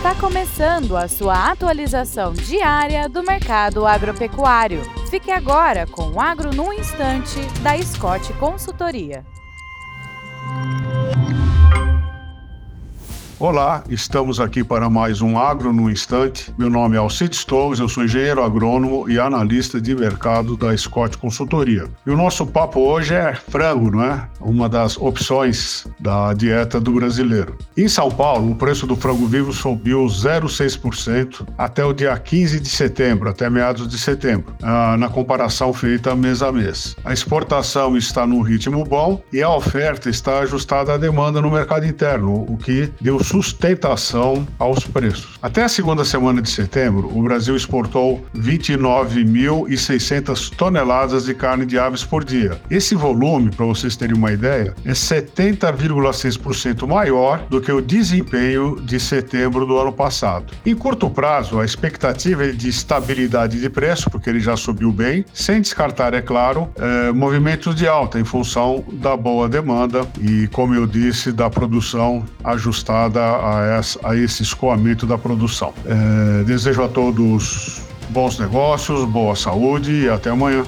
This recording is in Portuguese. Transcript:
Está começando a sua atualização diária do mercado agropecuário. Fique agora com o Agro no Instante, da Scott Consultoria. Olá, estamos aqui para mais um Agro no Instante. Meu nome é Alcide Stolz, eu sou engenheiro agrônomo e analista de mercado da Scott Consultoria. E o nosso papo hoje é frango, não é? Uma das opções da dieta do brasileiro. Em São Paulo, o preço do frango vivo subiu 0,6% até o dia 15 de setembro, até meados de setembro, ah, na comparação feita mês a mês. A exportação está num ritmo bom e a oferta está ajustada à demanda no mercado interno, o que deu sustentação aos preços. Até a segunda semana de setembro, o Brasil exportou 29.600 toneladas de carne de aves por dia. Esse volume, para vocês terem uma ideia, é 70,6% maior do que o desempenho de setembro do ano passado. Em curto prazo, a expectativa é de estabilidade de preço, porque ele já subiu bem, sem descartar, é claro, é, movimentos de alta em função da boa demanda e, como eu disse, da produção ajustada a, essa, a esse escoamento da produção. É, desejo a todos bons negócios, boa saúde e até amanhã.